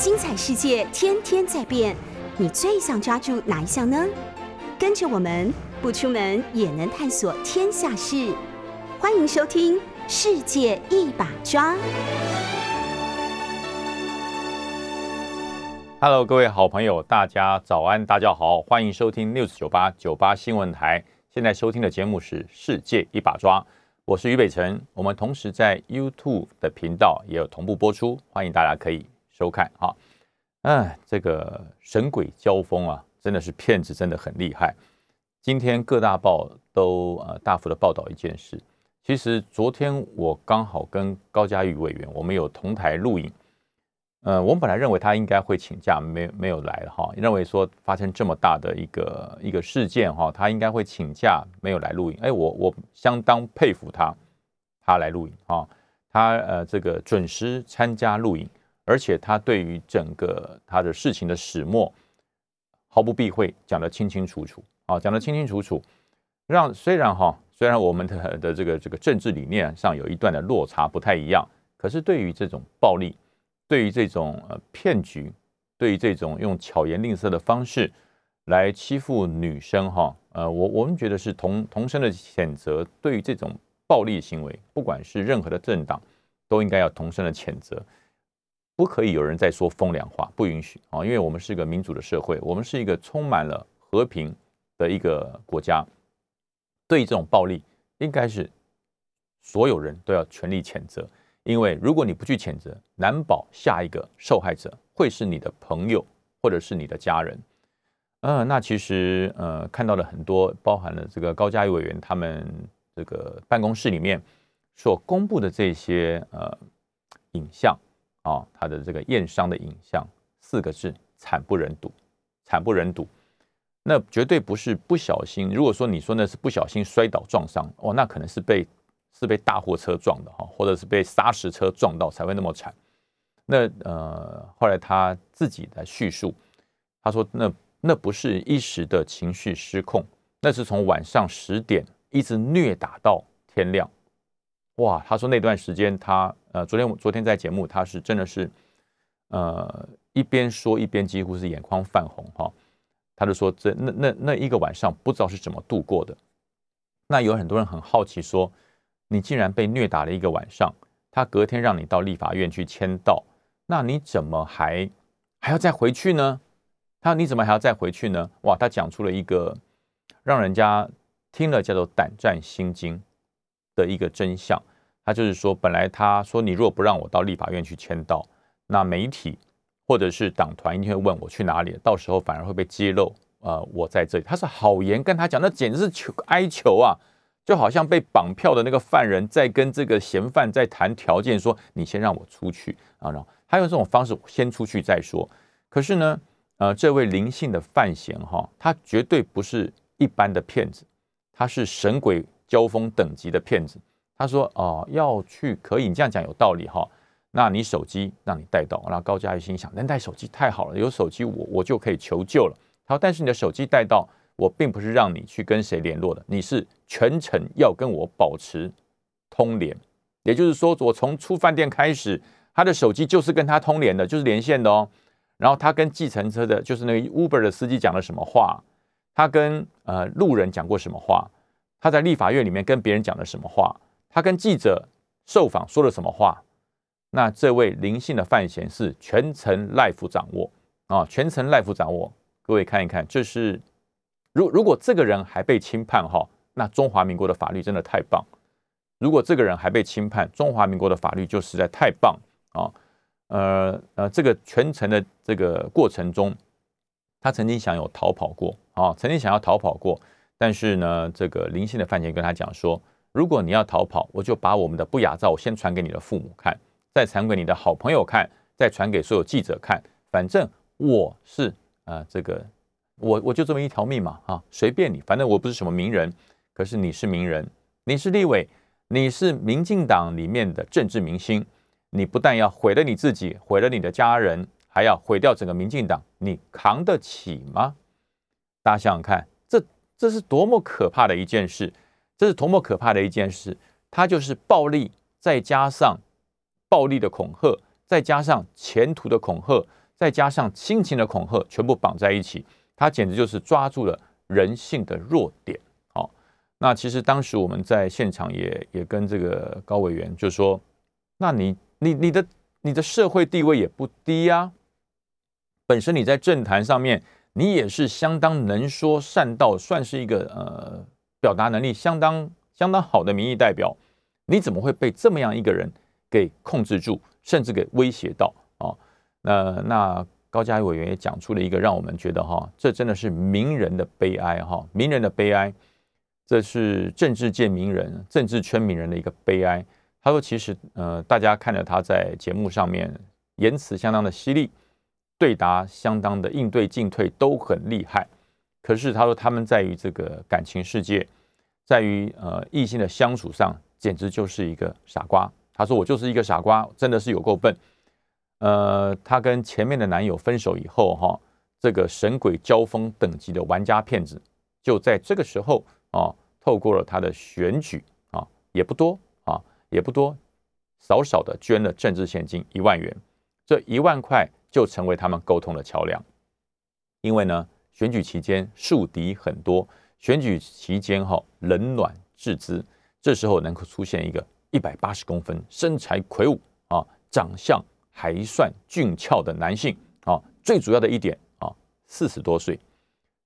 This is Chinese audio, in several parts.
精彩世界天天在变，你最想抓住哪一项呢？跟着我们不出门也能探索天下事，欢迎收听《世界一把抓》。Hello，各位好朋友，大家早安，大家好，欢迎收听 News 九八九八新闻台。现在收听的节目是《世界一把抓》，我是于北辰。我们同时在 YouTube 的频道也有同步播出，欢迎大家可以收看哈。嗯，这个神鬼交锋啊，真的是骗子，真的很厉害。今天各大报都呃大幅的报道一件事。其实昨天我刚好跟高嘉瑜委员，我们有同台录影。呃，我们本来认为他应该会请假，没没有来哈。认为说发生这么大的一个一个事件哈，他应该会请假，没有来录影。哎，我我相当佩服他，他来录影哈，他呃这个准时参加录影，而且他对于整个他的事情的始末毫不避讳，讲得清清楚楚啊，讲得清清楚楚，让虽然哈虽然我们的的这个这个政治理念上有一段的落差不太一样，可是对于这种暴力。对于这种呃骗局，对于这种用巧言令色的方式来欺负女生哈，呃，我我们觉得是同同声的谴责。对于这种暴力行为，不管是任何的政党，都应该要同声的谴责，不可以有人在说风凉话，不允许啊！因为我们是一个民主的社会，我们是一个充满了和平的一个国家，对这种暴力，应该是所有人都要全力谴责。因为如果你不去谴责，难保下一个受害者会是你的朋友或者是你的家人。嗯，那其实呃看到了很多，包含了这个高嘉瑜委员他们这个办公室里面所公布的这些呃影像啊，他的这个验伤的影像，四个字：惨不忍睹，惨不忍睹。那绝对不是不小心。如果说你说那是不小心摔倒撞伤，哦，那可能是被。是被大货车撞的哈，或者是被砂石车撞到才会那么惨。那呃，后来他自己来叙述，他说那那不是一时的情绪失控，那是从晚上十点一直虐打到天亮。哇，他说那段时间他呃，昨天昨天在节目他是真的是呃一边说一边几乎是眼眶泛红哈。他就说这那那那一个晚上不知道是怎么度过的。那有很多人很好奇说。你竟然被虐打了一个晚上，他隔天让你到立法院去签到，那你怎么还还要再回去呢？他你怎么还要再回去呢？哇，他讲出了一个让人家听了叫做胆战心惊的一个真相。他就是说，本来他说你若不让我到立法院去签到，那媒体或者是党团一定会问我去哪里，到时候反而会被揭露。呃，我在这里，他是好言跟他讲，那简直是求哀求啊！就好像被绑票的那个犯人在跟这个嫌犯在谈条件，说你先让我出去啊，然后他用这种方式先出去再说。可是呢，呃，这位灵性的范闲哈，他绝对不是一般的骗子，他是神鬼交锋等级的骗子。他说哦，要去可以，你这样讲有道理哈。那你手机让你带到，那高嘉瑜心想，能带手机太好了，有手机我我就可以求救了。他说，但是你的手机带到。我并不是让你去跟谁联络的，你是全程要跟我保持通联，也就是说，我从出饭店开始，他的手机就是跟他通联的，就是连线的哦。然后他跟计程车的，就是那个 Uber 的司机讲了什么话，他跟呃路人讲过什么话，他在立法院里面跟别人讲了什么话，他跟记者受访说了什么话。那这位灵性的范闲是全程 live 掌握啊，全程 live 掌握。各位看一看，这是。如如果这个人还被轻判哈，那中华民国的法律真的太棒。如果这个人还被轻判，中华民国的法律就实在太棒啊。呃呃，这个全程的这个过程中，他曾经想有逃跑过啊，曾经想要逃跑过，但是呢，这个灵性的范闲跟他讲说，如果你要逃跑，我就把我们的不雅照我先传给你的父母看，再传给你的好朋友看，再传给所有记者看，反正我是啊这个。我我就这么一条命嘛，哈，随便你，反正我不是什么名人，可是你是名人，你是立委，你是民进党里面的政治明星，你不但要毁了你自己，毁了你的家人，还要毁掉整个民进党，你扛得起吗？大家想想看，这这是多么可怕的一件事，这是多么可怕的一件事，它就是暴力，再加上暴力的恐吓，再加上前途的恐吓。再加上亲情的恐吓，全部绑在一起，它简直就是抓住了人性的弱点。好，那其实当时我们在现场也也跟这个高委员就说，那你你你的你的社会地位也不低呀，本身你在政坛上面，你也是相当能说善道，算是一个呃表达能力相当相当好的民意代表，你怎么会被这么样一个人给控制住，甚至给威胁到啊？那那高嘉瑜委员也讲出了一个让我们觉得哈，这真的是名人的悲哀哈，名人的悲哀，这是政治界名人、政治圈名人的一个悲哀。他说，其实呃，大家看着他在节目上面言辞相当的犀利，对答相当的应对进退都很厉害，可是他说他们在于这个感情世界，在于呃异性的相处上，简直就是一个傻瓜。他说我就是一个傻瓜，真的是有够笨。呃，她跟前面的男友分手以后，哈，这个神鬼交锋等级的玩家骗子，就在这个时候啊，透过了他的选举啊，也不多啊，也不多，少少的捐了政治现金一万元，这一万块就成为他们沟通的桥梁。因为呢，选举期间树敌很多，选举期间哈冷暖自知，这时候能够出现一个一百八十公分、身材魁梧啊，长相。还算俊俏的男性啊，最主要的一点啊，四十多岁，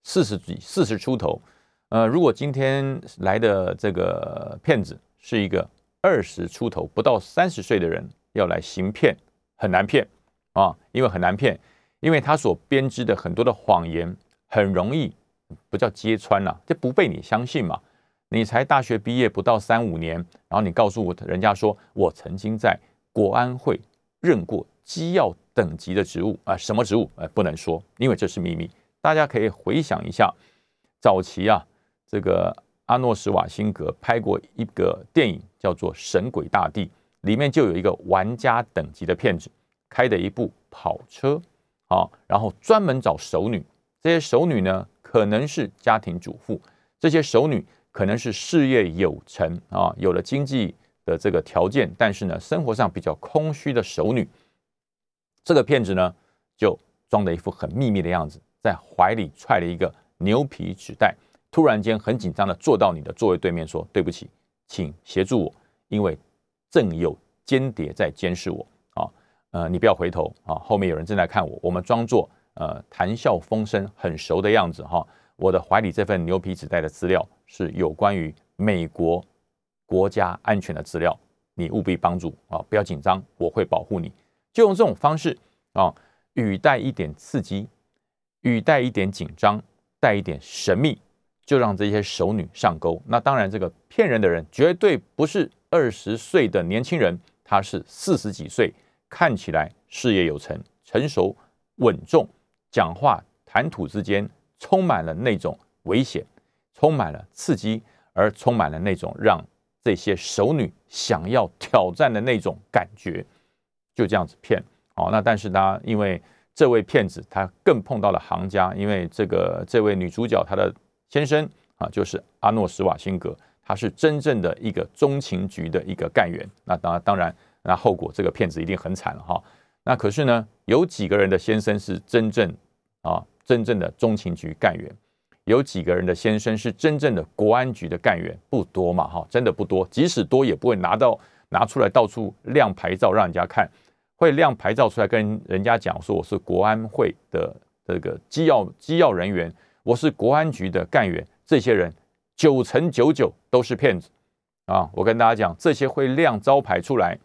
四十几，四十出头。呃，如果今天来的这个骗子是一个二十出头不到三十岁的人，要来行骗，很难骗啊，因为很难骗，因为他所编织的很多的谎言很容易不叫揭穿了，这不被你相信嘛？你才大学毕业不到三五年，然后你告诉我人家说我曾经在国安会。任过机要等级的职务啊，什么职务？呃，不能说，因为这是秘密。大家可以回想一下，早期啊，这个阿诺·什瓦辛格拍过一个电影，叫做《神鬼大帝》，里面就有一个玩家等级的骗子，开的一部跑车啊，然后专门找熟女。这些熟女呢，可能是家庭主妇，这些熟女可能是事业有成啊，有了经济。的这个条件，但是呢，生活上比较空虚的熟女，这个骗子呢，就装的一副很秘密的样子，在怀里揣了一个牛皮纸袋，突然间很紧张的坐到你的座位对面，说：“对不起，请协助我，因为正有间谍在监视我啊，呃，你不要回头啊，后面有人正在看我。我们装作呃谈笑风生、很熟的样子哈。我的怀里这份牛皮纸袋的资料是有关于美国。”国家安全的资料，你务必帮助啊！不要紧张，我会保护你。就用这种方式啊，语带一点刺激，语带一点紧张，带一点神秘，就让这些熟女上钩。那当然，这个骗人的人绝对不是二十岁的年轻人，他是四十几岁，看起来事业有成、成熟稳重，讲话谈吐之间充满了那种危险，充满了刺激，而充满了那种让。这些熟女想要挑战的那种感觉，就这样子骗哦。那但是呢，因为这位骗子他更碰到了行家，因为这个这位女主角她的先生啊，就是阿诺·施瓦辛格，他是真正的一个中情局的一个干员。那当，当然，那后果这个骗子一定很惨了哈。那可是呢，有几个人的先生是真正啊，真正的中情局干员。有几个人的先生是真正的国安局的干员，不多嘛，哈，真的不多。即使多，也不会拿到拿出来到处亮牌照让人家看，会亮牌照出来跟人家讲说我是国安会的这个机要机要人员，我是国安局的干员。这些人九成九九都是骗子啊！我跟大家讲，这些会亮招牌出来，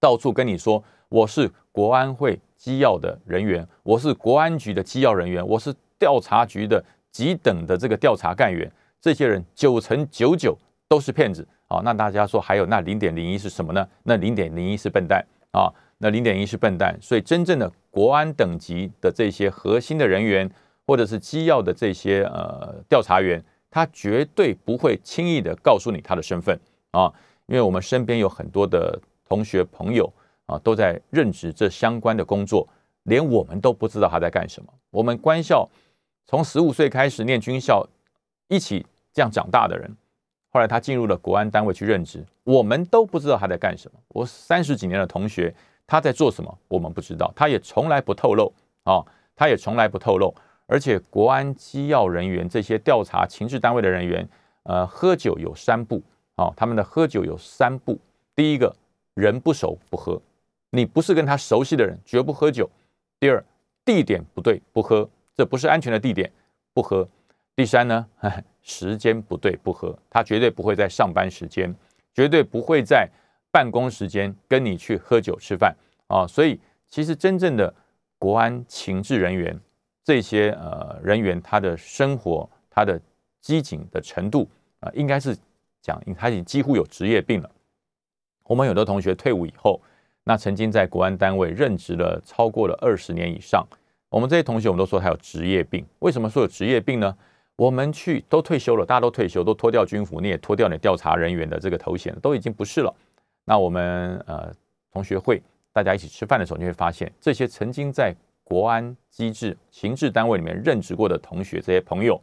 到处跟你说我是国安会机要的人员，我是国安局的机要人员，我是调查局的。几等的这个调查干员，这些人九成九九都是骗子啊！那大家说还有那零点零一是什么呢？那零点零一是笨蛋啊！那零点一是笨蛋，所以真正的国安等级的这些核心的人员，或者是机要的这些呃调查员，他绝对不会轻易的告诉你他的身份啊！因为我们身边有很多的同学朋友啊，都在任职这相关的工作，连我们都不知道他在干什么。我们官校。从十五岁开始念军校，一起这样长大的人，后来他进入了国安单位去任职，我们都不知道他在干什么。我三十几年的同学，他在做什么，我们不知道，他也从来不透露啊，他也从来不透露。而且国安机要人员这些调查情治单位的人员，呃，喝酒有三步啊，他们的喝酒有三步。第一个人不熟不喝，你不是跟他熟悉的人，绝不喝酒。第二，地点不对不喝，这不是安全的地点，不喝。第三呢，时间不对不喝，他绝对不会在上班时间，绝对不会在办公时间跟你去喝酒吃饭啊。所以，其实真正的国安情治人员。这些呃人员，他的生活，他的机警的程度啊，应该是讲他已经几乎有职业病了。我们有的同学退伍以后，那曾经在国安单位任职了超过了二十年以上，我们这些同学，我们都说他有职业病。为什么说有职业病呢？我们去都退休了，大家都退休，都脱掉军服，你也脱掉你调查人员的这个头衔，都已经不是了。那我们呃同学会大家一起吃饭的时候，你会发现这些曾经在国安机制、情治单位里面任职过的同学，这些朋友，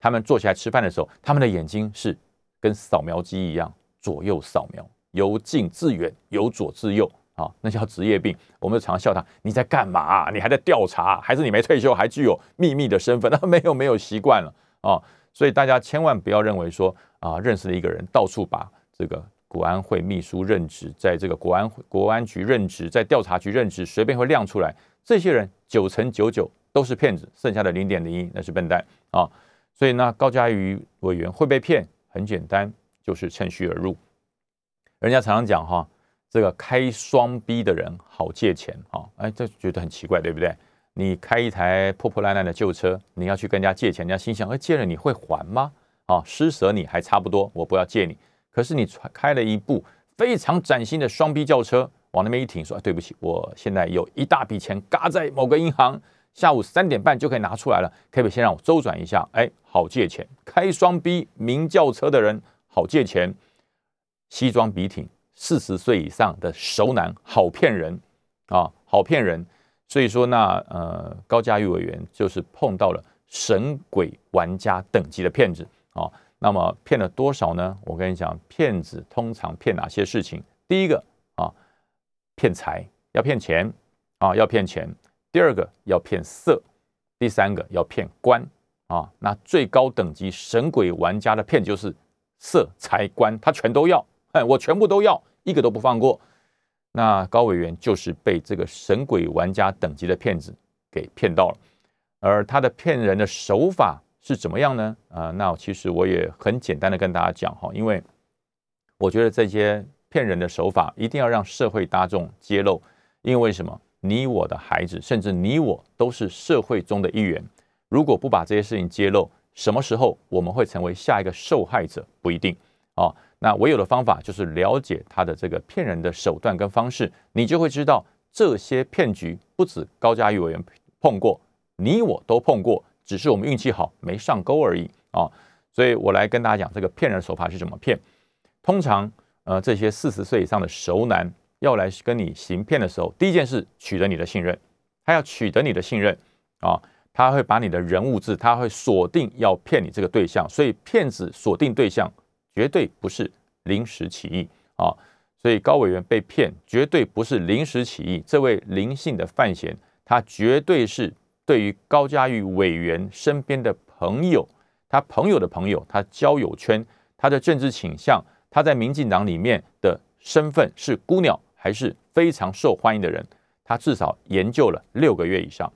他们坐下来吃饭的时候，他们的眼睛是跟扫描机一样，左右扫描，由近至远，由左至右啊，那叫职业病。我们常笑他：你在干嘛？你还在调查？还是你没退休，还具有秘密的身份？那 没有，没有习惯了啊。所以大家千万不要认为说啊，认识了一个人，到处把这个国安会秘书任职，在这个国安国安局任职，在调查局任职，随便会亮出来。这些人九成九九都是骗子，剩下的零点零一那是笨蛋啊！所以呢，高嘉瑜委员会被骗，很简单，就是趁虚而入。人家常常讲哈，这个开双 B 的人好借钱啊，哎，这觉得很奇怪，对不对？你开一台破破烂烂的旧车，你要去跟人家借钱，人家心想，哎，借了你会还吗？啊，施舍你还差不多，我不要借你。可是你开了一部非常崭新的双 B 轿车。往那边一停，说：“对不起，我现在有一大笔钱嘎在某个银行，下午三点半就可以拿出来了，可不可以先让我周转一下？哎，好借钱，开双 B 名轿车的人好借钱，西装笔挺，四十岁以上的熟男好骗人啊，好骗人。所以说，那呃，高嘉玉委员就是碰到了神鬼玩家等级的骗子啊。那么骗了多少呢？我跟你讲，骗子通常骗哪些事情？第一个啊。骗财要骗钱啊，要骗钱。第二个要骗色，第三个要骗官啊。那最高等级神鬼玩家的骗就是色财官，他全都要，哎，我全部都要，一个都不放过。那高委员就是被这个神鬼玩家等级的骗子给骗到了，而他的骗人的手法是怎么样呢？啊，那其实我也很简单的跟大家讲哈，因为我觉得这些。骗人的手法一定要让社会大众揭露，因为什么？你我的孩子，甚至你我都是社会中的一员。如果不把这些事情揭露，什么时候我们会成为下一个受害者？不一定啊。那唯有的方法就是了解他的这个骗人的手段跟方式，你就会知道这些骗局不止高嘉瑜委员碰过，你我都碰过，只是我们运气好没上钩而已啊。所以我来跟大家讲这个骗人手法是怎么骗，通常。呃，这些四十岁以上的熟男要来跟你行骗的时候，第一件事取得你的信任，他要取得你的信任啊，他会把你的人物志，他会锁定要骗你这个对象，所以骗子锁定对象绝对不是临时起意啊，所以高委员被骗绝对不是临时起意，这位林姓的范闲，他绝对是对于高嘉瑜委员身边的朋友，他朋友的朋友，他交友圈，他的政治倾向。他在民进党里面的身份是孤鸟，还是非常受欢迎的人？他至少研究了六个月以上，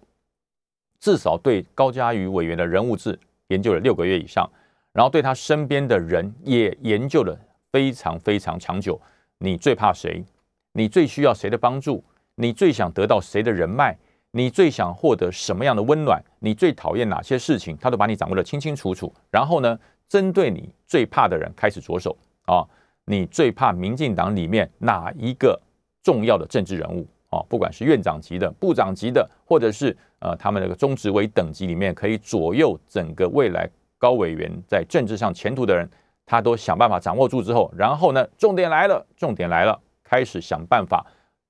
至少对高嘉瑜委员的人物志研究了六个月以上，然后对他身边的人也研究了非常非常长久。你最怕谁？你最需要谁的帮助？你最想得到谁的人脉？你最想获得什么样的温暖？你最讨厌哪些事情？他都把你掌握的清清楚楚。然后呢，针对你最怕的人开始着手。啊，你最怕民进党里面哪一个重要的政治人物啊？不管是院长级的、部长级的，或者是呃他们那个中执委等级里面可以左右整个未来高委员在政治上前途的人，他都想办法掌握住之后，然后呢，重点来了，重点来了，开始想办法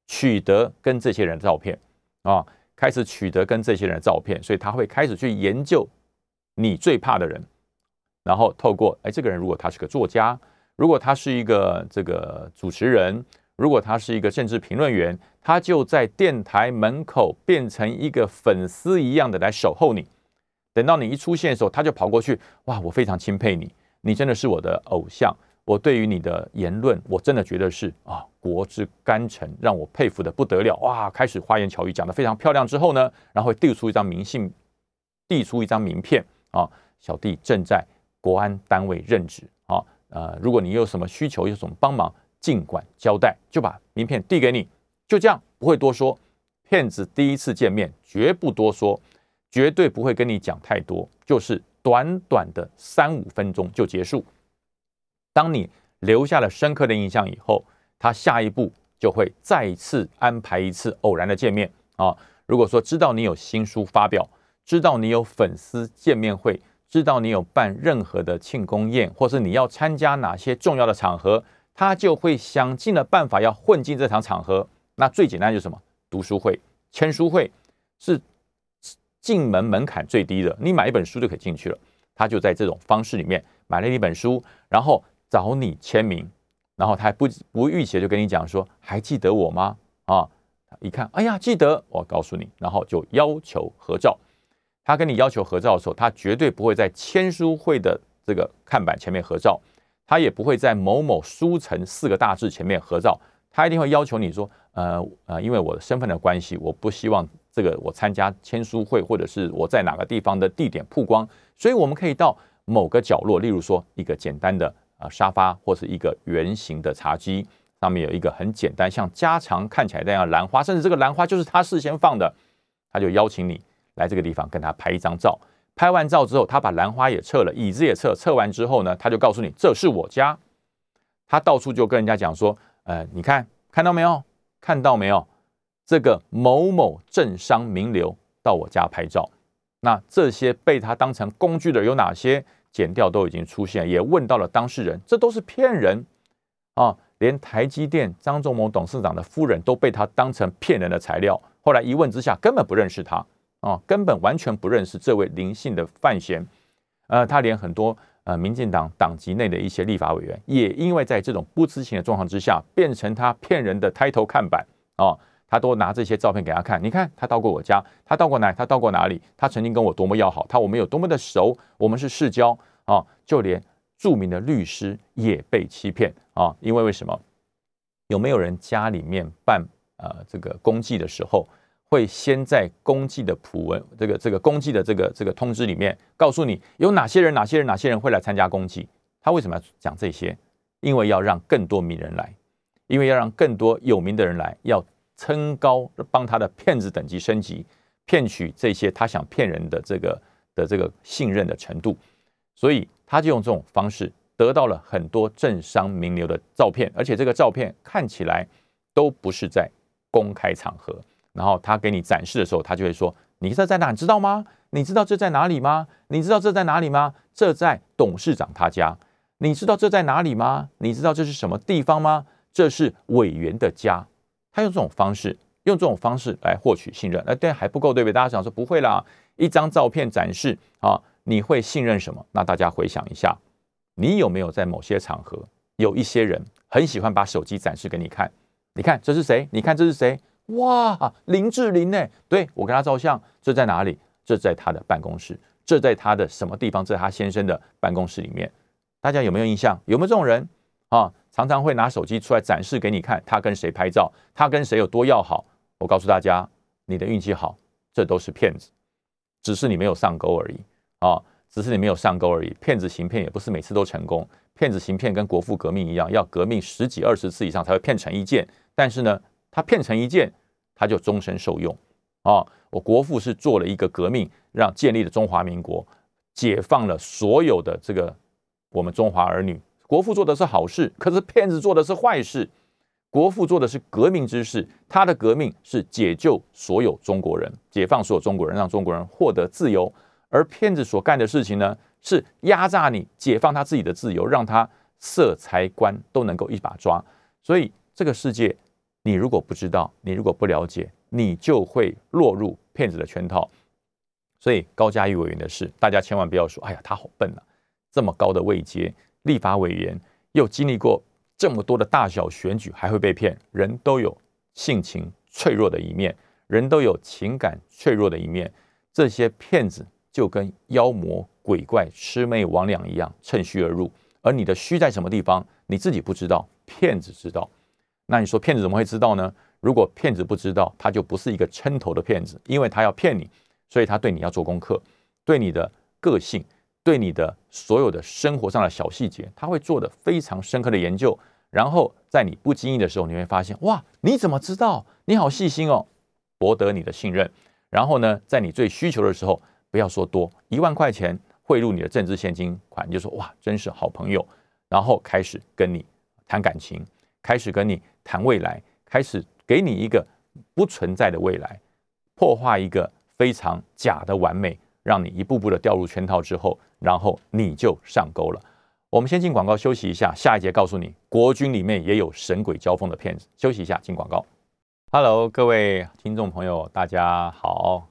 取得跟这些人的照片啊，开始取得跟这些人的照片，所以他会开始去研究你最怕的人，然后透过哎这个人如果他是个作家。如果他是一个这个主持人，如果他是一个政治评论员，他就在电台门口变成一个粉丝一样的来守候你。等到你一出现的时候，他就跑过去，哇，我非常钦佩你，你真的是我的偶像。我对于你的言论，我真的觉得是啊，国之干臣，让我佩服的不得了。哇，开始花言巧语讲得非常漂亮之后呢，然后递出一张明信，递出一张名片啊，小弟正在国安单位任职啊，呃，如果你有什么需求，有什么帮忙。尽管交代，就把名片递给你，就这样不会多说。骗子第一次见面绝不多说，绝对不会跟你讲太多，就是短短的三五分钟就结束。当你留下了深刻的印象以后，他下一步就会再次安排一次偶然的见面啊。如果说知道你有新书发表，知道你有粉丝见面会，知道你有办任何的庆功宴，或是你要参加哪些重要的场合。他就会想尽了办法要混进这场场合。那最简单就是什么？读书会、签书会是进门门槛最低的，你买一本书就可以进去了。他就在这种方式里面买了一本书，然后找你签名，然后他还不不预期就跟你讲说：“还记得我吗？”啊，一看，哎呀，记得，我告诉你，然后就要求合照。他跟你要求合照的时候，他绝对不会在签书会的这个看板前面合照。他也不会在某某书城四个大字前面合照，他一定会要求你说，呃呃，因为我的身份的关系，我不希望这个我参加签书会或者是我在哪个地方的地点曝光，所以我们可以到某个角落，例如说一个简单的啊沙发或是一个圆形的茶几，上面有一个很简单像家常看起来那样兰花，甚至这个兰花就是他事先放的，他就邀请你来这个地方跟他拍一张照。拍完照之后，他把兰花也撤了，椅子也撤。撤完之后呢，他就告诉你这是我家。他到处就跟人家讲说：“呃，你看看到没有？看到没有？这个某某政商名流到我家拍照。那这些被他当成工具的有哪些？剪掉都已经出现，也问到了当事人，这都是骗人啊！连台积电张忠谋董事长的夫人都被他当成骗人的材料。后来一问之下，根本不认识他。”啊，根本完全不认识这位林姓的范闲，呃，他连很多呃民进党党籍内的一些立法委员，也因为在这种不知情的状况之下，变成他骗人的抬头看板啊，他都拿这些照片给他看，你看他到过我家，他到过哪，他到过哪里，他曾经跟我多么要好，他我们有多么的熟，我们是世交啊，就连著名的律师也被欺骗啊，因为为什么？有没有人家里面办呃这个公祭的时候？会先在公祭的普文这个这个公祭的这个这个通知里面告诉你有哪些人哪些人哪些人会来参加公祭。他为什么要讲这些？因为要让更多名人来，因为要让更多有名的人来，要撑高帮他的骗子等级升级，骗取这些他想骗人的这个的这个信任的程度。所以他就用这种方式得到了很多政商名流的照片，而且这个照片看起来都不是在公开场合。然后他给你展示的时候，他就会说：“你这在哪？你知道吗？你知道这在哪里吗？你知道这在哪里吗？这在董事长他家。你知道这在哪里吗？你知道这是什么地方吗？这是委员的家。”他用这种方式，用这种方式来获取信任。哎，对，还不够，对不对？大家想说不会啦，一张照片展示啊，你会信任什么？那大家回想一下，你有没有在某些场合，有一些人很喜欢把手机展示给你看？你看这是谁？你看这是谁？哇，林志玲呢？对我跟他照相，这在哪里？这在他的办公室，这在他的什么地方？在他先生的办公室里面。大家有没有印象？有没有这种人啊？常常会拿手机出来展示给你看，他跟谁拍照，他跟谁有多要好。我告诉大家，你的运气好，这都是骗子，只是你没有上钩而已啊！只是你没有上钩而已。骗子行骗也不是每次都成功，骗子行骗跟国父革命一样，要革命十几二十次以上才会骗成一件。但是呢？他骗成一件，他就终身受用啊！我国父是做了一个革命，让建立了中华民国，解放了所有的这个我们中华儿女。国父做的是好事，可是骗子做的是坏事。国父做的是革命之事，他的革命是解救所有中国人，解放所有中国人，让中国人获得自由。而骗子所干的事情呢，是压榨你，解放他自己的自由，让他色财官都能够一把抓。所以这个世界。你如果不知道，你如果不了解，你就会落入骗子的圈套。所以高嘉瑜委员的事，大家千万不要说：“哎呀，他好笨啊！这么高的位阶，立法委员又经历过这么多的大小选举还会被骗？人都有性情脆弱的一面，人都有情感脆弱的一面。这些骗子就跟妖魔鬼怪、魑魅魍魉一样，趁虚而入。而你的虚在什么地方，你自己不知道，骗子知道。那你说骗子怎么会知道呢？如果骗子不知道，他就不是一个撑头的骗子，因为他要骗你，所以他对你要做功课，对你的个性，对你的所有的生活上的小细节，他会做的非常深刻的研究。然后在你不经意的时候，你会发现，哇，你怎么知道？你好细心哦，博得你的信任。然后呢，在你最需求的时候，不要说多一万块钱汇入你的政治现金款，你就说哇，真是好朋友。然后开始跟你谈感情，开始跟你谈未来，开始给你一个不存在的未来，破坏一个非常假的完美，让你一步步的掉入圈套之后，然后你就上钩了。我们先进广告休息一下，下一节告诉你，国军里面也有神鬼交锋的骗子。休息一下，进广告。Hello，各位听众朋友，大家好，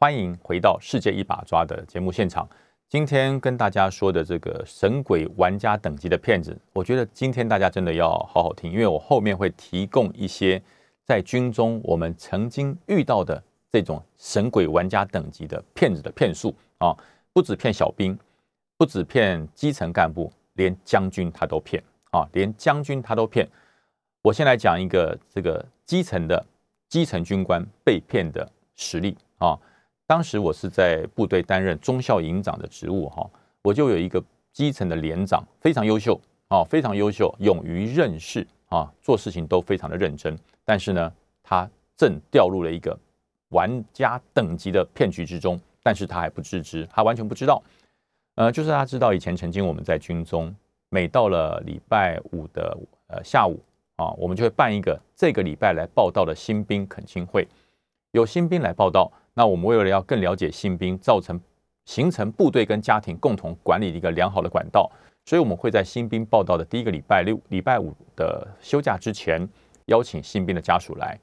欢迎回到《世界一把抓》的节目现场。今天跟大家说的这个神鬼玩家等级的骗子，我觉得今天大家真的要好好听，因为我后面会提供一些在军中我们曾经遇到的这种神鬼玩家等级的骗子的骗术啊，不止骗小兵，不止骗基层干部，连将军他都骗啊，连将军他都骗。我先来讲一个这个基层的基层军官被骗的实例啊。当时我是在部队担任中校营长的职务哈，我就有一个基层的连长，非常优秀啊，非常优秀，勇于任事啊，做事情都非常的认真。但是呢，他正掉入了一个玩家等级的骗局之中，但是他还不自知，他完全不知道。呃，就是他知道以前曾经我们在军中，每到了礼拜五的呃下午啊，我们就会办一个这个礼拜来报道的新兵恳亲会，有新兵来报道。那我们为了要更了解新兵，造成形成部队跟家庭共同管理的一个良好的管道，所以我们会在新兵报道的第一个礼拜六、礼拜五的休假之前，邀请新兵的家属来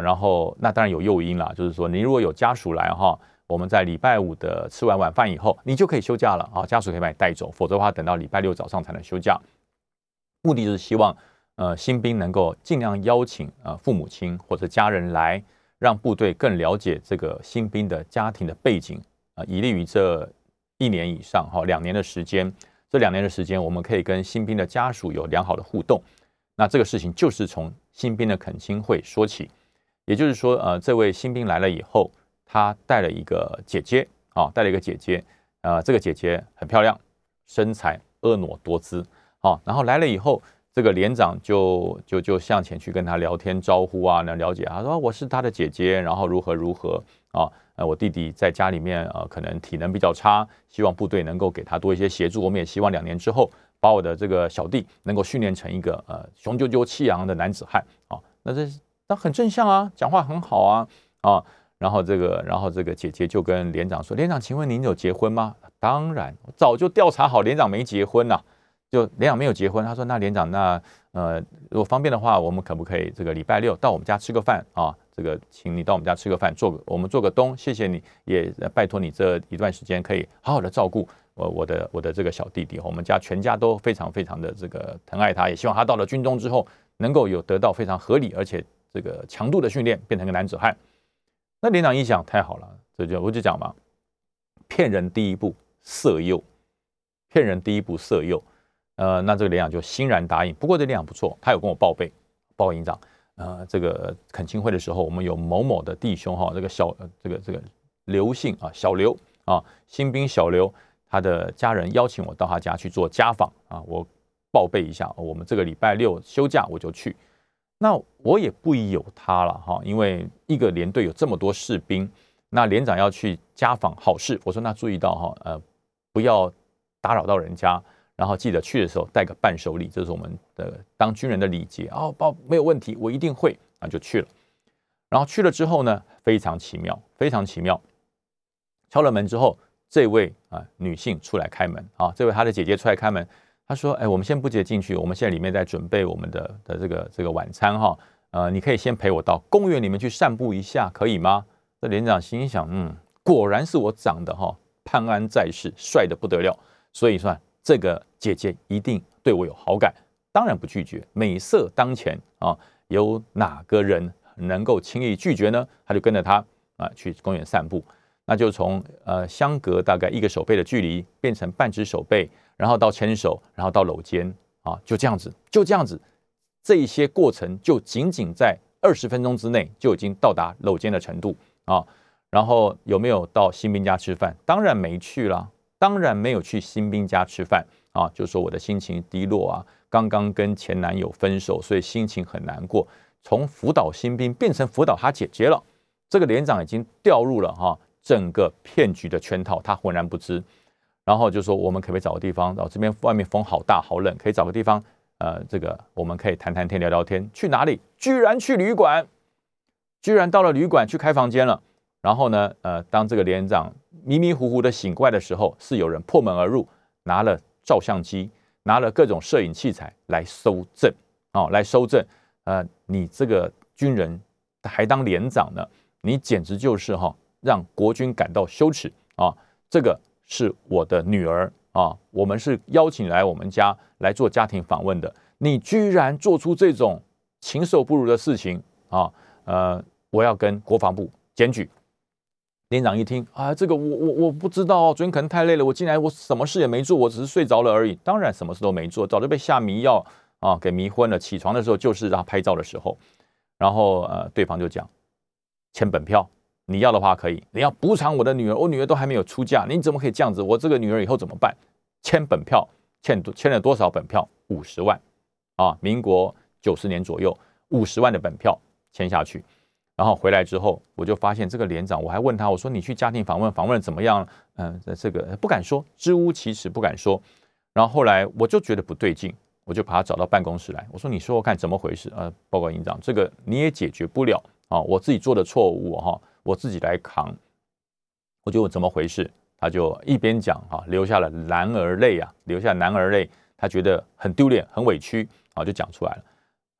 然后那当然有诱因啦，就是说你如果有家属来哈，我们在礼拜五的吃完晚饭以后，你就可以休假了啊，家属可以把你带走，否则的话等到礼拜六早上才能休假。目的就是希望呃新兵能够尽量邀请呃父母亲或者家人来。让部队更了解这个新兵的家庭的背景啊，以利于这一年以上哈两年的时间，这两年的时间，我们可以跟新兵的家属有良好的互动。那这个事情就是从新兵的恳亲会说起，也就是说，呃，这位新兵来了以后，他带了一个姐姐啊，带了一个姐姐，呃，这个姐姐很漂亮，身材婀娜多姿啊，然后来了以后。这个连长就就就向前去跟他聊天招呼啊，那了解他说我是他的姐姐，然后如何如何啊？呃，我弟弟在家里面呃，可能体能比较差，希望部队能够给他多一些协助。我们也希望两年之后把我的这个小弟能够训练成一个呃雄赳赳气昂的男子汉啊。那这那很正向啊，讲话很好啊啊。然后这个然后这个姐姐就跟连长说：“连长，请问您有结婚吗？”当然，早就调查好，连长没结婚呐。就连长没有结婚，他说：“那连长，那呃，如果方便的话，我们可不可以这个礼拜六到我们家吃个饭啊？这个，请你到我们家吃个饭，做个我们做个东，谢谢你，也拜托你这一段时间可以好好的照顾我我的我的这个小弟弟，我们家全家都非常非常的这个疼爱他，也希望他到了军中之后能够有得到非常合理而且这个强度的训练，变成个男子汉。”那连长一想，太好了，这就我就讲嘛，骗人第一步色诱，骗人第一步色诱。呃，那这个连长就欣然答应。不过这连长不错，他有跟我报备，报营长，呃，这个恳亲会的时候，我们有某某的弟兄哈，这个小这个这个刘姓啊，小刘啊，新兵小刘，他的家人邀请我到他家去做家访啊，我报备一下，我们这个礼拜六休假我就去。那我也不疑有他了哈，因为一个连队有这么多士兵，那连长要去家访好事，我说那注意到哈，呃，不要打扰到人家。然后记得去的时候带个伴手礼，这是我们的当军人的礼节哦，报没有问题，我一定会啊，就去了。然后去了之后呢，非常奇妙，非常奇妙。敲了门之后，这位啊女性出来开门啊，这位她的姐姐出来开门，他说：“哎，我们先不接进去，我们现在里面在准备我们的的这个这个晚餐哈，呃，你可以先陪我到公园里面去散步一下，可以吗？”这连长心想：“嗯，果然是我长得哈潘安在世，帅的不得了，所以算。”这个姐姐一定对我有好感，当然不拒绝。美色当前啊，有哪个人能够轻易拒绝呢？他就跟着他啊去公园散步，那就从呃相隔大概一个手背的距离变成半只手背，然后到牵手，然后到搂肩啊，就这样子，就这样子，这一些过程就仅仅在二十分钟之内就已经到达搂肩的程度啊。然后有没有到新兵家吃饭？当然没去了，当然没有去新兵家吃饭啊！就说我的心情低落啊，刚刚跟前男友分手，所以心情很难过。从辅导新兵变成辅导他姐姐了，这个连长已经掉入了哈整个骗局的圈套，他浑然不知。然后就说我们可不可以找个地方？哦，这边外面风好大好冷，可以找个地方，呃，这个我们可以谈谈天聊聊天。去哪里？居然去旅馆，居然到了旅馆去开房间了。然后呢，呃，当这个连长迷迷糊糊的醒过来的时候，是有人破门而入，拿了照相机，拿了各种摄影器材来搜证，哦，来搜证。呃，你这个军人还当连长呢，你简直就是哈，让国军感到羞耻啊！这个是我的女儿啊，我们是邀请来我们家来做家庭访问的，你居然做出这种禽兽不如的事情啊！呃，我要跟国防部检举。连长一听啊，这个我我我不知道，昨天可能太累了，我进来我什么事也没做，我只是睡着了而已。当然什么事都没做，早就被下迷药啊给迷昏了。起床的时候就是让他拍照的时候，然后呃对方就讲签本票，你要的话可以，你要补偿我的女儿，我女儿都还没有出嫁，你怎么可以这样子？我这个女儿以后怎么办？签本票，签多签了多少本票？五十万啊，民国九十年左右，五十万的本票签下去。然后回来之后，我就发现这个连长，我还问他，我说你去家庭访问，访问怎么样？嗯，这个不敢说，支吾其词，不敢说。然后后来我就觉得不对劲，我就把他找到办公室来，我说你说说看怎么回事？呃，报告营长，这个你也解决不了啊，我自己做的错误哈，我自己来扛。我就问怎么回事？他就一边讲哈，流下了男儿泪啊，流下男儿泪，他觉得很丢脸，很委屈啊，就讲出来了。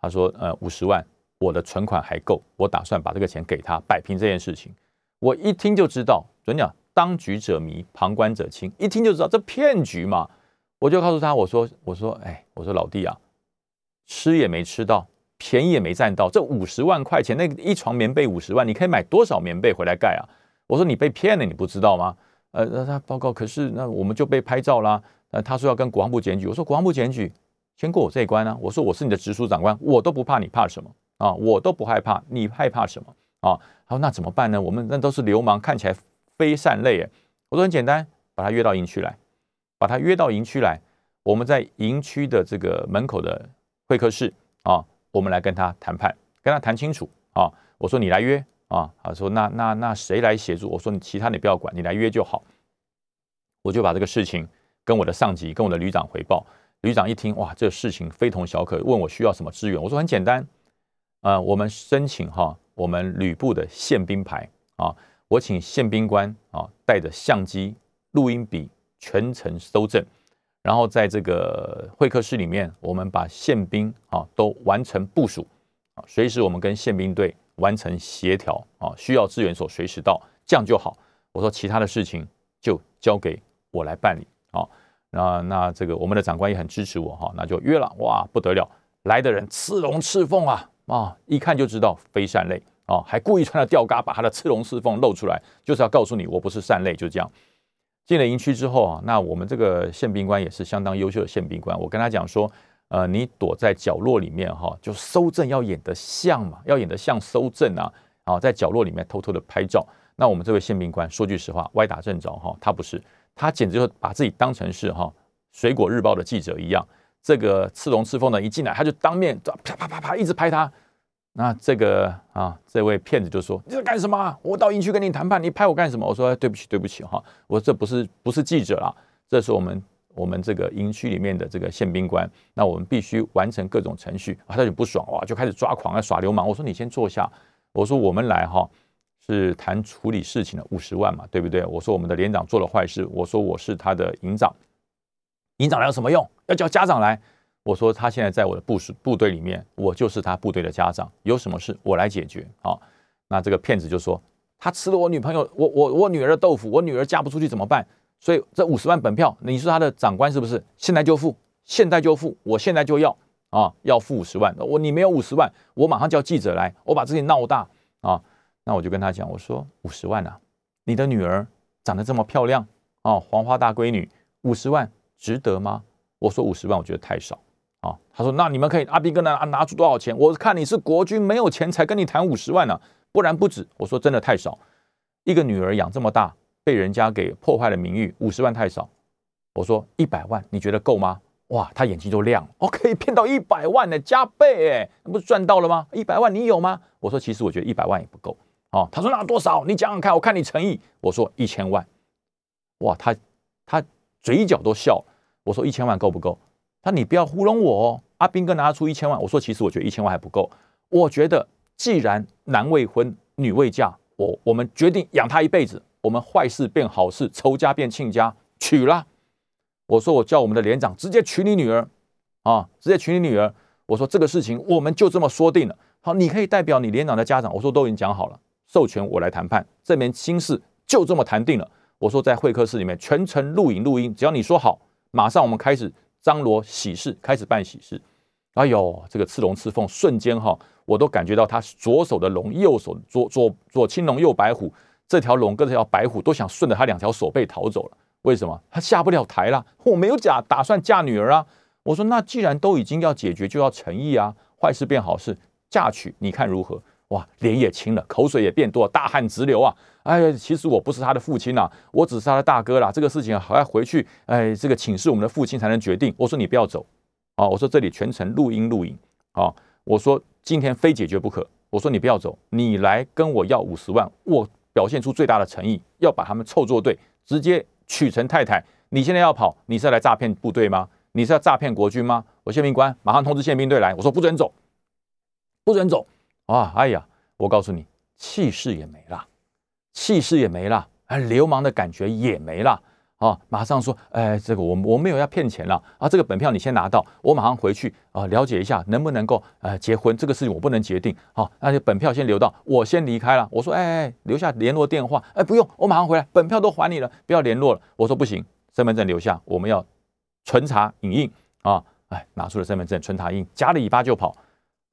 他说，呃，五十万。我的存款还够，我打算把这个钱给他摆平这件事情。我一听就知道，准讲当局者迷，旁观者清，一听就知道这骗局嘛。我就告诉他，我说，我说，哎，我说老弟啊，吃也没吃到，便宜也没占到，这五十万块钱，那一床棉被五十万，你可以买多少棉被回来盖啊？我说你被骗了，你不知道吗？呃，那他报告，可是那我们就被拍照啦。呃，他说要跟国防部检举，我说国防部检举先过我这一关啊。我说我是你的直属长官，我都不怕，你怕什么？啊，我都不害怕，你害怕什么啊？他说那怎么办呢？我们那都是流氓，看起来非善类哎。我说很简单，把他约到营区来，把他约到营区来，我们在营区的这个门口的会客室啊，我们来跟他谈判，跟他谈清楚啊。我说你来约啊，他说那那那谁来协助？我说你其他你不要管，你来约就好。我就把这个事情跟我的上级、跟我的旅长回报。旅长一听哇，这事情非同小可，问我需要什么资源。我说很简单。呃，我们申请哈，我们旅部的宪兵牌啊，我请宪兵官啊带着相机、录音笔全程搜证，然后在这个会客室里面，我们把宪兵啊都完成部署啊，随时我们跟宪兵队完成协调啊，需要支援所随时到，这样就好。我说其他的事情就交给我来办理啊。那那这个我们的长官也很支持我哈，那就约了哇，不得了，来的人刺龙刺凤啊。啊，一看就知道非善类啊，还故意穿了吊嘎，把他的刺龙刺凤露出来，就是要告诉你我不是善类，就这样。进了营区之后啊，那我们这个宪兵官也是相当优秀的宪兵官，我跟他讲说，呃，你躲在角落里面哈，就搜证要演得像嘛，要演得像搜证啊，啊，在角落里面偷偷的拍照。那我们这位宪兵官说句实话，歪打正着哈，他不是，他简直就把自己当成是哈水果日报的记者一样。这个刺龙刺凤的一进来，他就当面啪啪啪啪一直拍他。那这个啊，这位骗子就说：“你在干什么？我到营区跟你谈判，你拍我干什么？”我说：“对不起，对不起哈，我这不是不是记者啦，这是我们我们这个营区里面的这个宪兵官。那我们必须完成各种程序啊。”他就不爽哇，就开始抓狂啊，耍流氓。我说：“你先坐下。”我说：“我们来哈是谈处理事情的五十万嘛，对不对？”我说：“我们的连长做了坏事。”我说：“我是他的营长。”营长来有什么用？要叫家长来。我说他现在在我的部署部队里面，我就是他部队的家长，有什么事我来解决。啊，那这个骗子就说他吃了我女朋友，我我我女儿的豆腐，我女儿嫁不出去怎么办？所以这五十万本票，你是他的长官是不是？现在就付，现在就付，我现在就要啊，要付五十万。我你没有五十万，我马上叫记者来，我把这情闹大啊。那我就跟他讲，我说五十万啊，你的女儿长得这么漂亮啊，黄花大闺女，五十万值得吗？我说五十万，我觉得太少啊。他说那你们可以阿斌哥拿拿出多少钱？我看你是国军，没有钱才跟你谈五十万呢，不然不止。我说真的太少，一个女儿养这么大，被人家给破坏了名誉，五十万太少。我说一百万，你觉得够吗？哇，他眼睛就亮了，哦，可以骗到一百万呢，加倍哎，那不是赚到了吗？一百万你有吗？我说其实我觉得一百万也不够。哦，他说那多少？你讲讲看，我看你诚意。我说一千万。哇，他他嘴角都笑。我说一千万够不够？他你不要糊弄我哦。阿斌哥拿出一千万。我说其实我觉得一千万还不够。我觉得既然男未婚女未嫁，我我们决定养他一辈子。我们坏事变好事，仇家变亲家，娶了。我说我叫我们的连长直接娶你女儿啊，直接娶你女儿。我说这个事情我们就这么说定了。好，你可以代表你连长的家长。我说都已经讲好了。授权我来谈判，这门心事就这么谈定了。我说在会客室里面全程录影录音，只要你说好，马上我们开始张罗喜事，开始办喜事。哎呦，这个刺龙刺凤，瞬间哈，我都感觉到他左手的龙，右手左左左青龙，右白虎，这条龙跟这条白虎都想顺着他两条手背逃走了。为什么？他下不了台了。我没有假打算嫁女儿啊。我说那既然都已经要解决，就要诚意啊，坏事变好事，嫁娶你看如何？哇，脸也青了，口水也变多，大汗直流啊！哎，其实我不是他的父亲呐，我只是他的大哥啦。这个事情还要回去，哎，这个请示我们的父亲才能决定。我说你不要走啊！我说这里全程录音录影啊！我说今天非解决不可。我说你不要走，你来跟我要五十万，我表现出最大的诚意，要把他们凑作对，直接娶成太太。你现在要跑，你是要来诈骗部队吗？你是要诈骗国军吗？我宪兵官马上通知宪兵队来，我说不准走，不准走。啊，哎呀，我告诉你，气势也没了，气势也没了，啊，流氓的感觉也没了，啊，马上说，哎，这个我我没有要骗钱了，啊，这个本票你先拿到，我马上回去啊，了解一下能不能够呃结婚，这个事情我不能决定，好，那就本票先留到，我先离开了。我说，哎哎，留下联络电话，哎，不用，我马上回来，本票都还你了，不要联络了。我说不行，身份证留下，我们要存查影印啊，哎，拿出了身份证，存查印，夹了尾巴就跑。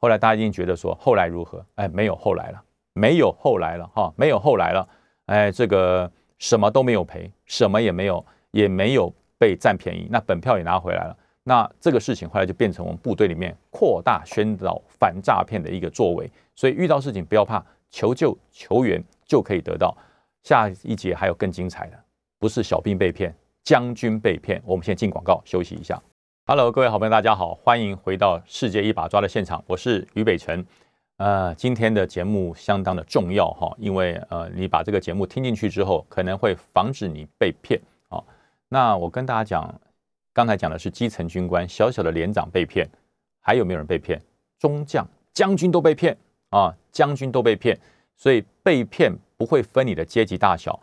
后来大家已经觉得说后来如何？哎，没有后来了，没有后来了哈，没有后来了。哎，这个什么都没有赔，什么也没有，也没有被占便宜。那本票也拿回来了。那这个事情后来就变成我们部队里面扩大宣导反诈骗的一个作为。所以遇到事情不要怕，求救求援就可以得到。下一节还有更精彩的，不是小兵被骗，将军被骗。我们先进广告休息一下。Hello，各位好朋友，大家好，欢迎回到世界一把抓的现场，我是于北辰。呃，今天的节目相当的重要哈，因为呃，你把这个节目听进去之后，可能会防止你被骗啊。那我跟大家讲，刚才讲的是基层军官，小小的连长被骗，还有没有人被骗？中将、将军都被骗啊，将军都被骗，所以被骗不会分你的阶级大小。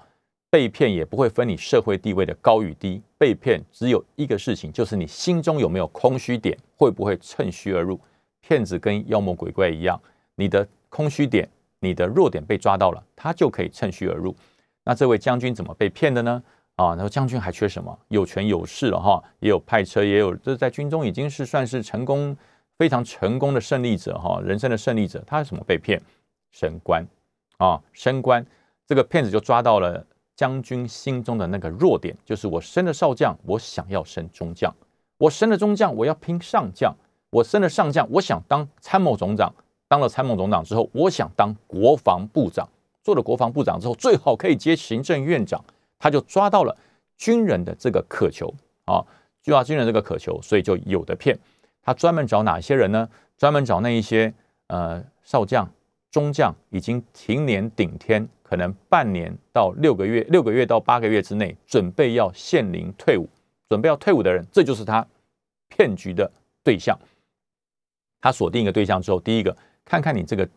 被骗也不会分你社会地位的高与低，被骗只有一个事情，就是你心中有没有空虚点，会不会趁虚而入？骗子跟妖魔鬼怪一样，你的空虚点、你的弱点被抓到了，他就可以趁虚而入。那这位将军怎么被骗的呢？啊，那将军还缺什么？有权有势了哈，也有派车，也有这在军中已经是算是成功、非常成功的胜利者哈，人生的胜利者。他是什么被骗？升官啊，升官，这个骗子就抓到了。将军心中的那个弱点，就是我升了少将，我想要升中将；我升了中将，我要拼上将；我升了上将，我想当参谋总长。当了参谋总长之后，我想当国防部长。做了国防部长之后，最好可以接行政院长。他就抓到了军人的这个渴求啊，就要军人这个渴求，所以就有的骗。他专门找哪些人呢？专门找那一些呃少将、中将已经停年顶天。可能半年到六个月，六个月到八个月之内，准备要现龄退伍，准备要退伍的人，这就是他骗局的对象。他锁定一个对象之后，第一个看看你这个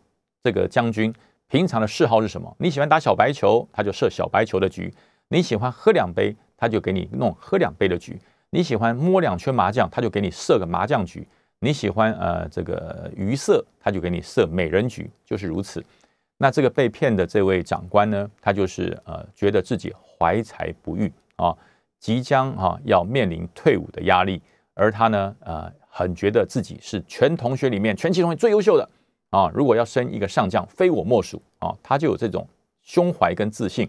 这个将军平常的嗜好是什么？你喜欢打小白球，他就设小白球的局；你喜欢喝两杯，他就给你弄喝两杯的局；你喜欢摸两圈麻将，他就给你设个麻将局；你喜欢呃这个鱼色，他就给你设美人局，就是如此。那这个被骗的这位长官呢，他就是呃，觉得自己怀才不遇啊，即将啊要面临退伍的压力，而他呢，呃，很觉得自己是全同学里面全期同学最优秀的啊，如果要升一个上将，非我莫属啊，他就有这种胸怀跟自信。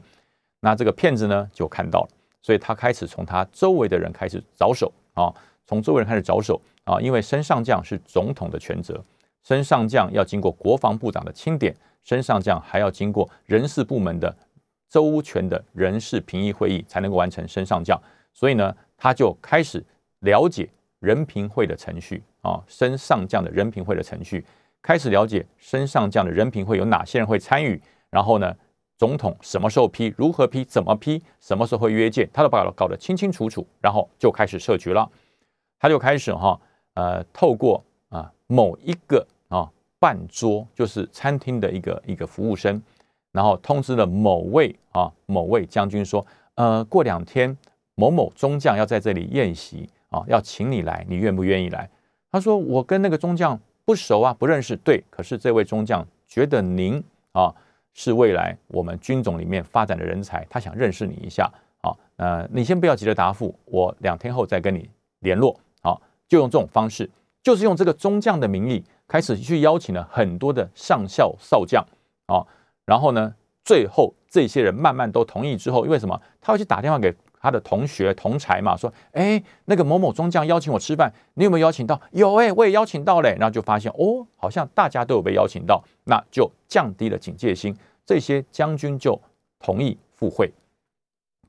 那这个骗子呢就看到了，所以他开始从他周围的人开始着手啊，从周围人开始着手啊，因为升上将是总统的权责，升上将要经过国防部长的钦点，升上将还要经过人事部门的周全的人事评议会议才能够完成升上将，所以呢，他就开始了解。人评会的程序啊，升上将的人评会的程序，开始了解升上将的人评会有哪些人会参与，然后呢，总统什么时候批，如何批，怎么批，什么时候会约见，他都把它搞得清清楚楚，然后就开始设局了。他就开始哈，呃，透过啊某一个啊半桌，就是餐厅的一个一个服务生，然后通知了某位啊某位将军说，呃，过两天某某中将要在这里宴席。啊，要请你来，你愿不愿意来？他说：“我跟那个中将不熟啊，不认识。”对，可是这位中将觉得您啊是未来我们军种里面发展的人才，他想认识你一下。啊，呃，你先不要急着答复，我两天后再跟你联络。就用这种方式，就是用这个中将的名义开始去邀请了很多的上校少将。啊，然后呢，最后这些人慢慢都同意之后，因为什么？他会去打电话给。他的同学同才嘛，说：“哎，那个某某中将邀请我吃饭，你有没有邀请到？有哎，我也邀请到嘞。然后就发现，哦，好像大家都有被邀请到，那就降低了警戒心。这些将军就同意赴会，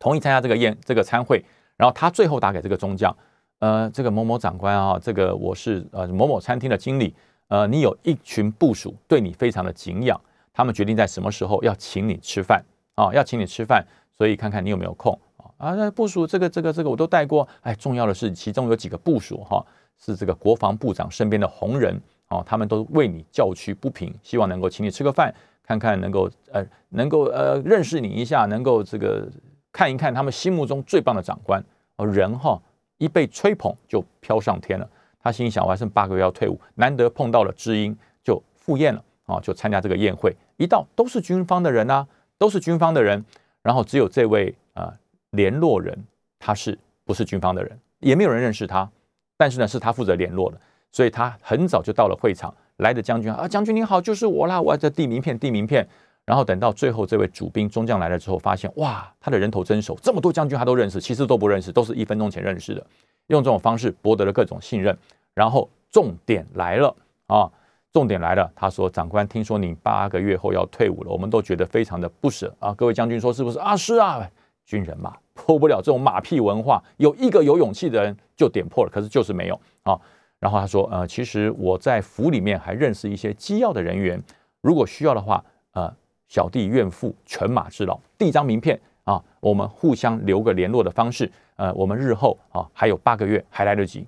同意参加这个宴这个参会。然后他最后打给这个中将，呃，这个某某长官啊，这个我是呃某某餐厅的经理，呃，你有一群部属对你非常的敬仰，他们决定在什么时候要请你吃饭啊？要请你吃饭，所以看看你有没有空。”啊，那部署这个、这个、这个我都带过。哎，重要的是，其中有几个部署哈，是这个国防部长身边的红人哦，他们都为你叫屈不平，希望能够请你吃个饭，看看能够呃，能够呃认识你一下，能够这个看一看他们心目中最棒的长官。哦，人哈一被吹捧就飘上天了。他心想，我还剩八个月要退伍，难得碰到了知音，就赴宴了啊，就参加这个宴会。一到都是军方的人啊，都是军方的人，然后只有这位啊。联络人他是不是军方的人，也没有人认识他，但是呢是他负责联络的，所以他很早就到了会场。来的将军啊，将军您好，就是我啦，我在递名片，递名片。然后等到最后这位主兵中将来了之后，发现哇，他的人头真熟，这么多将军他都认识，其实都不认识，都是一分钟前认识的。用这种方式博得了各种信任。然后重点来了啊，重点来了，他说长官，听说你八个月后要退伍了，我们都觉得非常的不舍啊。各位将军说是不是啊？是啊，军人嘛。破不了这种马屁文化，有一个有勇气的人就点破了，可是就是没有啊。然后他说，呃，其实我在府里面还认识一些机要的人员，如果需要的话，呃，小弟愿负犬马之劳，递张名片啊，我们互相留个联络的方式，呃，我们日后啊还有八个月还来得及。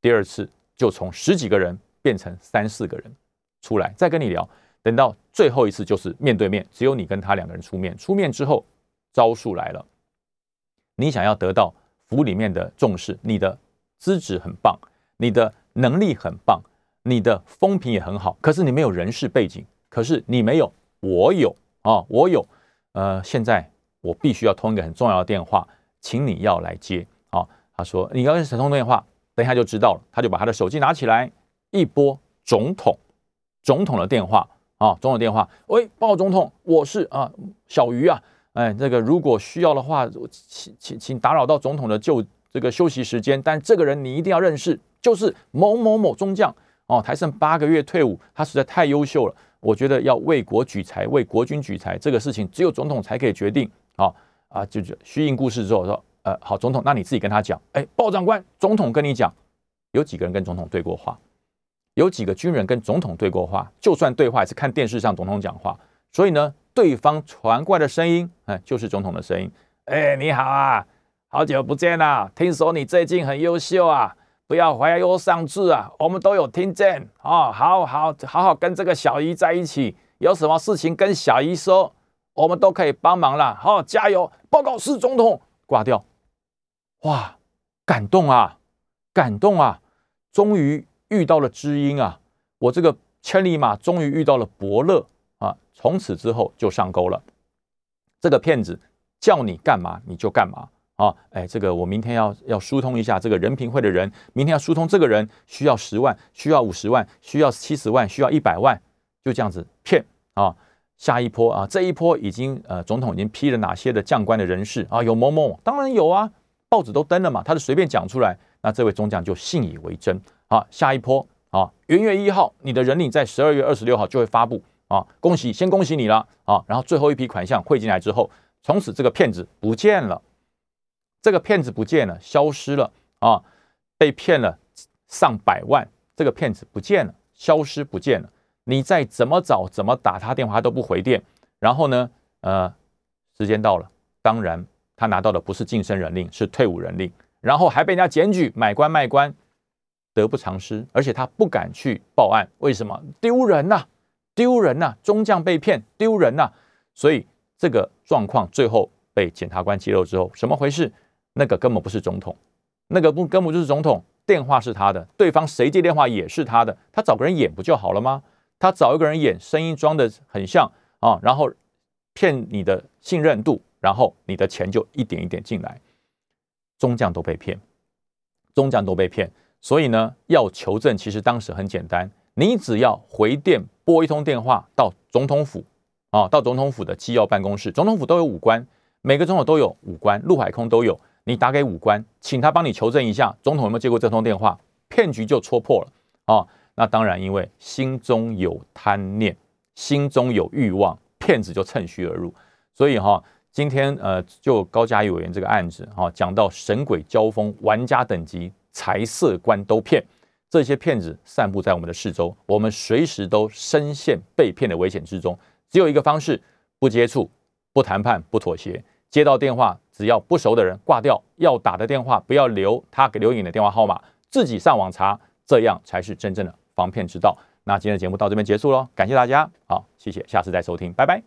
第二次就从十几个人变成三四个人出来再跟你聊，等到最后一次就是面对面，只有你跟他两个人出面，出面之后招数来了。你想要得到府里面的重视，你的资质很棒，你的能力很棒，你的风评也很好，可是你没有人事背景，可是你没有，我有啊，我有。呃，现在我必须要通一个很重要的电话，请你要来接啊。他说你要跟谁通电话？等一下就知道了。他就把他的手机拿起来，一拨总统，总统的电话啊，总统电话。喂，报告总统，我是啊，小鱼啊。哎，这个如果需要的话，请请请打扰到总统的就这个休息时间。但这个人你一定要认识，就是某某某中将哦，还剩八个月退伍，他实在太优秀了。我觉得要为国举才，为国军举才，这个事情只有总统才可以决定。好啊，就是虚应故事之后说，呃，好，总统，那你自己跟他讲。哎，报长官，总统跟你讲，有几个人跟总统对过话？有几个军人跟总统对过话？就算对话，也是看电视上总统讲话。所以呢？对方传过来的声音，哎，就是总统的声音。哎，你好啊，好久不见啦！听说你最近很优秀啊，不要怀疑我上次啊，我们都有听见哦。好好好好跟这个小姨在一起，有什么事情跟小姨说，我们都可以帮忙啦。好，加油！报告是总统，挂掉。哇，感动啊，感动啊！终于遇到了知音啊！我这个千里马终于遇到了伯乐啊。从此之后就上钩了。这个骗子叫你干嘛你就干嘛啊，哎，这个我明天要要疏通一下这个人评会的人，明天要疏通这个人需要十万，需要五十万，需要七十万，需要一百万，就这样子骗啊。下一波啊，这一波已经呃，总统已经批了哪些的将官的人事啊？有某某，当然有啊，报纸都登了嘛，他是随便讲出来，那这位中将就信以为真啊。下一波啊，元月一号，你的人领在十二月二十六号就会发布啊，恭喜，先恭喜你了啊。然后最后一批款项汇进来之后，从此这个骗子不见了。这个骗子不见了，消失了啊！被骗了上百万，这个骗子不见了，消失不见了。你再怎么找，怎么打他电话都不回电。然后呢，呃，时间到了，当然他拿到的不是晋升人令，是退伍人令。然后还被人家检举买官卖官，得不偿失。而且他不敢去报案，为什么？丢人呐，丢人呐！中将被骗，丢人呐！所以这个状况最后被检察官揭露之后，什么回事？那个根本不是总统，那个不根本就是总统，电话是他的，对方谁接电话也是他的，他找个人演不就好了吗？他找一个人演，声音装的很像啊，然后骗你的信任度，然后你的钱就一点一点进来，中将都被骗，中将都被骗，所以呢，要求证其实当时很简单，你只要回电拨一通电话到总统府啊，到总统府的机要办公室，总统府都有武官，每个总统都有武官，陆海空都有。你打给武官，请他帮你求证一下，总统有没有接过这通电话，骗局就戳破了啊！那当然，因为心中有贪念，心中有欲望，骗子就趁虚而入。所以哈，今天呃，就高嘉瑜委员这个案子哈，讲到神鬼交锋，玩家等级财色官都骗，这些骗子散布在我们的四周，我们随时都深陷被骗的危险之中。只有一个方式，不接触，不谈判，不妥协。接到电话，只要不熟的人挂掉，要打的电话不要留他给留影的电话号码，自己上网查，这样才是真正的防骗之道。那今天的节目到这边结束喽，感谢大家，好，谢谢，下次再收听，拜拜。